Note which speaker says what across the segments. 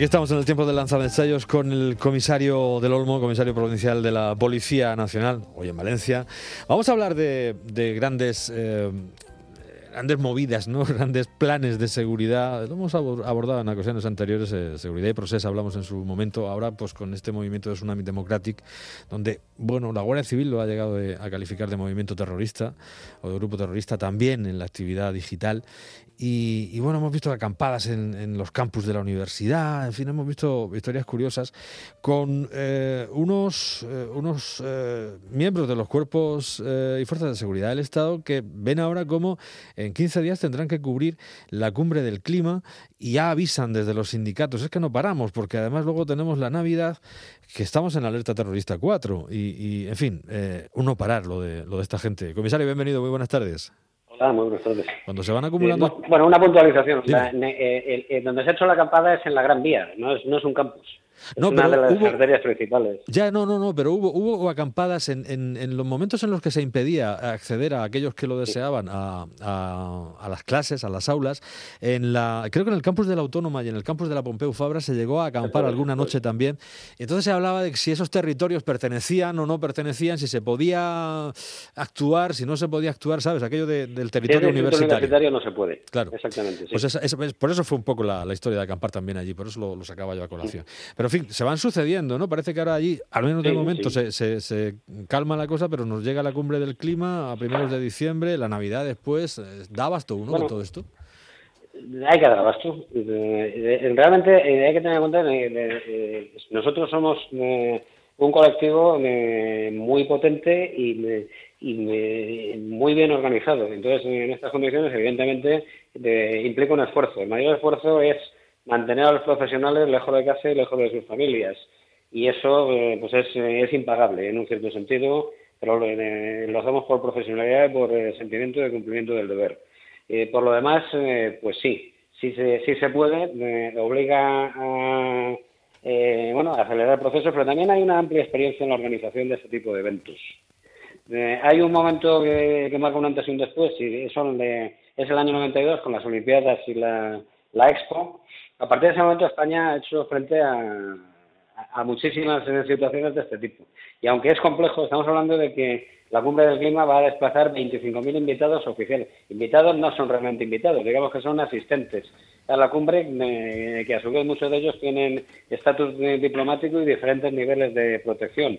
Speaker 1: Aquí estamos en el tiempo de ensayos con el comisario del Olmo, comisario provincial de la Policía Nacional, hoy en Valencia. Vamos a hablar de, grandes eh, grandes movidas, ¿no? grandes planes de seguridad. Lo hemos abordado en ocasiones anteriores, eh, seguridad y proceso, hablamos en su momento. Ahora, pues con este movimiento de Tsunami Democratic, donde, bueno, la Guardia Civil lo ha llegado a calificar de movimiento terrorista o de grupo terrorista también en la actividad digital. Y, bueno, hemos visto acampadas en, los campus de la universidad, en fin, hemos visto historias curiosas con eh, unos, eh, unos miembros de los cuerpos y fuerzas de seguridad del Estado que ven ahora cómo en 15 días tendrán que cubrir la cumbre del clima y ya avisan desde los sindicatos. Es que no paramos, porque además luego tenemos la Navidad, que estamos en alerta terrorista 4. Y, en fin, eh, uno parar lo de, lo de esta gente. Comisario, bienvenido, muy buenas tardes.
Speaker 2: Hola, muy buenas tardes.
Speaker 1: Cuando se van acumulando...
Speaker 2: Eh, bueno, una puntualización. Eh, donde se ha hecho la acampada es en la Gran Vía, no es, no es un campus no, una de las arterias principales.
Speaker 1: Ya, no, no, no, pero hubo, hubo acampadas en, en, los momentos en los que se impedía acceder a aquellos que lo deseaban a, a, las clases, a las aulas. En la, creo que en el campus de la Autónoma y en el campus de la Pompeu Fabra se llegó a acampar alguna noche también. Entonces se hablaba de si esos territorios pertenecían o no pertenecían, si se podía actuar, si no se podía actuar, ¿sabes? Aquello del territorio universitario.
Speaker 2: universitario no se puede.
Speaker 1: Claro.
Speaker 2: Exactamente.
Speaker 1: Pues por eso fue un poco la, historia de acampar también allí, por eso lo, sacaba yo a colación. Pero en fin, se van sucediendo, ¿no? Parece que ahora allí, al menos de momento, se, se, calma la cosa, pero nos llega la cumbre del clima a primeros de diciembre, la Navidad después. Eh, ¿Da abasto uno con todo esto?
Speaker 2: Hay que dar abasto. Realmente eh, hay que tener en cuenta que nosotros somos eh, un colectivo muy potente y, muy bien organizado. Entonces, en estas condiciones, evidentemente, implica un esfuerzo. El mayor esfuerzo es mantener a los profesionales lejos de casa y lejos de sus familias. Y eso eh, pues es, es, impagable en un cierto sentido, pero lo, eh, hacemos por profesionalidad y por eh, sentimiento de cumplimiento del deber. por lo demás, pues sí, sí se, sí se puede, obliga a, bueno, a acelerar el proceso, pero también hay una amplia experiencia en la organización de este tipo de eventos. hay un momento que, marca un antes y un después, y son de, es el año 92 con las Olimpiadas y la, la Expo, a partir de ese momento España ha hecho frente a, muchísimas situaciones de este tipo. Y aunque es complejo, estamos hablando de que la cumbre del clima va a desplazar 25.000 invitados oficiales. Invitados no son realmente invitados, digamos que son asistentes a la cumbre, eh, que a su vez muchos de ellos tienen estatus diplomático y diferentes niveles de protección,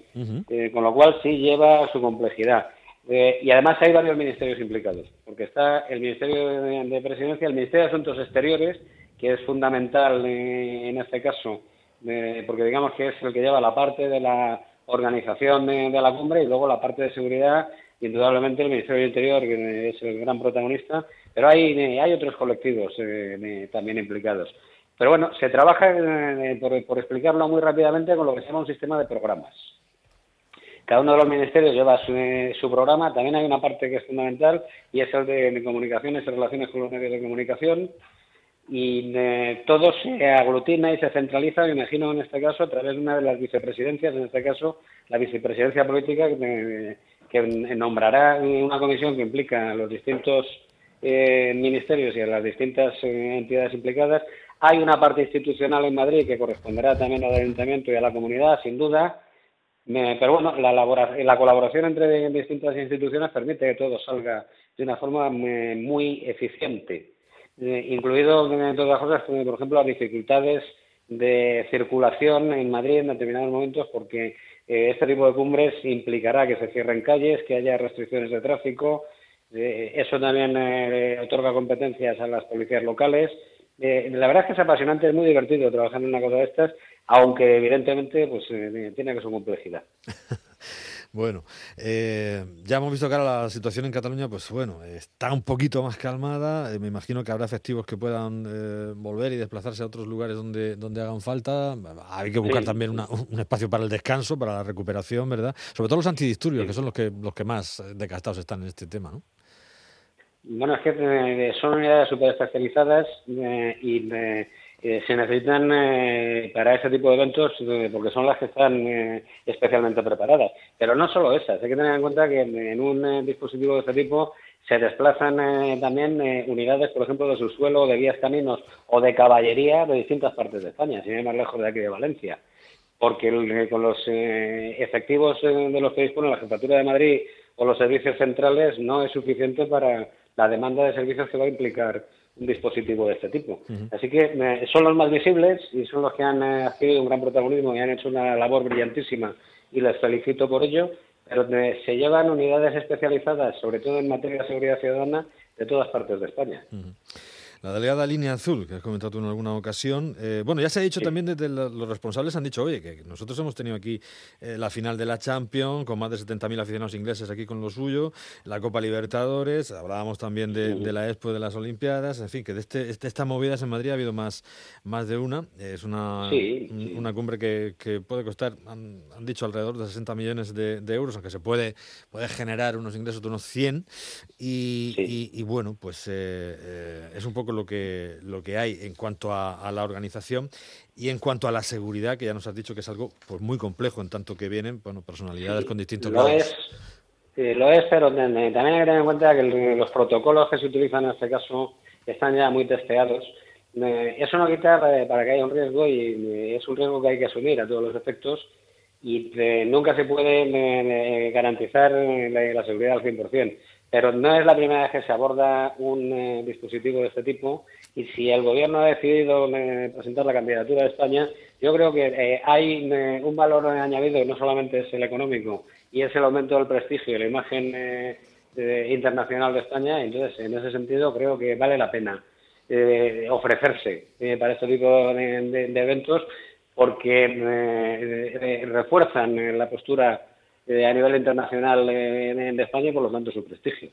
Speaker 2: eh, con lo cual sí lleva su complejidad. Eh, y además hay varios ministerios implicados, porque está el Ministerio de Presidencia, el Ministerio de Asuntos Exteriores, que es fundamental en este caso, porque digamos que es el que lleva la parte de la organización de, la cumbre y luego la parte de seguridad, indudablemente el Ministerio del Interior, que es el gran protagonista, pero hay, hay otros colectivos eh, también implicados. Pero bueno, se trabaja, eh, por, explicarlo muy rápidamente, con lo que se llama un sistema de programas. Cada uno de los ministerios lleva su, su, programa. También hay una parte que es fundamental y es el de comunicaciones y relaciones con los medios de comunicación y eh, todo se aglutina y se centraliza, me imagino en este caso, a través de una de las vicepresidencias, en este caso la vicepresidencia política, que, nombrará una comisión que implica a los distintos eh, ministerios y a las distintas eh, entidades implicadas. Hay una parte institucional en Madrid que corresponderá también al ayuntamiento y a la comunidad, sin duda. pero bueno, la, la colaboración entre distintas instituciones permite que todo salga de una forma muy eficiente. Eh, incluido, entre otras cosas, por ejemplo, las dificultades de circulación en Madrid en determinados momentos, porque eh, este tipo de cumbres implicará que se cierren calles, que haya restricciones de tráfico. Eh, eso también otorga competencias a las policías locales. la verdad es que es apasionante, es muy divertido trabajar en una cosa de estas, aunque evidentemente pues tiene que su complejidad.
Speaker 1: Bueno, eh, ya hemos visto que ahora la situación en Cataluña, pues bueno, está un poquito más calmada. Eh, me imagino que habrá efectivos que puedan eh, volver y desplazarse a otros lugares donde, donde hagan falta. Hay que buscar también un espacio para el descanso, para la recuperación, ¿verdad? Sobre todo los antidisturbios, que son los que, los que más desgastados están en este tema, ¿no?
Speaker 2: Bueno, es que son unidades súper especializadas y eh, se necesitan eh, para ese tipo de eventos eh, porque son las que están especialmente preparadas. Pero no solo esas, hay que tener en cuenta que en, un dispositivo de este tipo se desplazan eh, también eh, unidades, por ejemplo, de subsuelo, de vías caminos o de caballería de distintas partes de España, sin ir más lejos de aquí de Valencia. Porque con los efectivos de los que dispone la Jefatura de Madrid o los servicios centrales no es suficiente para la demanda de servicios que va a implicar un dispositivo de este tipo. Así que eh, son los más visibles y son los que han eh, adquirido un gran protagonismo y han hecho una labor brillantísima y les felicito por ello, pero eh, se llevan unidades especializadas, sobre todo en materia de seguridad ciudadana, de todas partes de España.
Speaker 1: La delegada Línea Azul, que has comentado tú en alguna ocasión. Eh, bueno, ya se ha dicho también desde los responsables, han dicho, oye, que nosotros hemos tenido aquí eh, la final de la Champions, con más de 70.000 aficionados ingleses aquí con lo suyo, la Copa Libertadores, hablábamos también de, la Expo de las Olimpiadas, en fin, que de, este, este esta movidas en Madrid ha habido más, más de una. Es una, una cumbre que, que, puede costar, han, dicho, alrededor de 60 millones de, euros, aunque se puede, puede generar unos ingresos de unos 100. Y, y, bueno, pues eh, es un poco lo que, lo que hay en cuanto a, la organización y en cuanto a la seguridad, que ya nos has dicho que es algo pues muy complejo en tanto que vienen bueno, personalidades con distintos
Speaker 2: lo Es, lo es, pero también hay que tener en cuenta que los protocolos que se utilizan en este caso están ya muy testeados. Eso no quita para que haya un riesgo y es un riesgo que hay que asumir a todos los efectos y nunca se puede garantizar la, la seguridad al 100%. Pero no es la primera vez que se aborda un eh, dispositivo de este tipo y si el Gobierno ha decidido eh, presentar la candidatura de España, yo creo que eh, hay un valor añadido, no solamente es el económico, y es el aumento del prestigio y la imagen internacional de España. Entonces, en ese sentido, creo que vale la pena ofrecerse para este tipo de eventos porque refuerzan la postura eh, a nivel internacional en, España y por lo tanto su prestigio.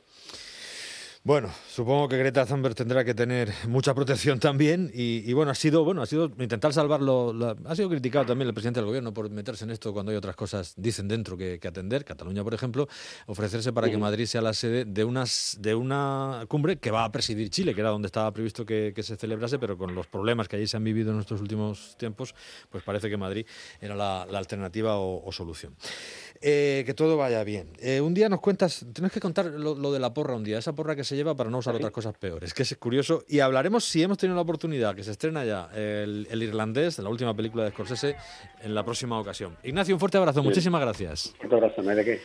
Speaker 1: Bueno, supongo que Greta Thunberg tendrá que tener mucha protección también y, bueno, ha sido bueno, ha sido intentar salvarlo, ha sido criticado también el presidente del gobierno por meterse en esto cuando hay otras cosas dicen dentro que, atender, Cataluña por ejemplo, ofrecerse para que Madrid sea la sede de unas de una cumbre que va a presidir Chile, que era donde estaba previsto que, se celebrase, pero con los problemas que allí se han vivido en estos últimos tiempos, pues parece que Madrid era la, alternativa o, solución. Eh, que todo vaya bien. Eh, un día nos cuentas, tienes que contar lo, lo de la porra un día, esa porra que se lleva para no usar otras cosas peores. Que es curioso. Y hablaremos, si hemos tenido la oportunidad, que se estrena ya el, el irlandés, la última película de Scorsese, en la próxima ocasión. Ignacio, un fuerte abrazo. Muchísimas gracias.
Speaker 2: Un abrazo, ¿no de qué?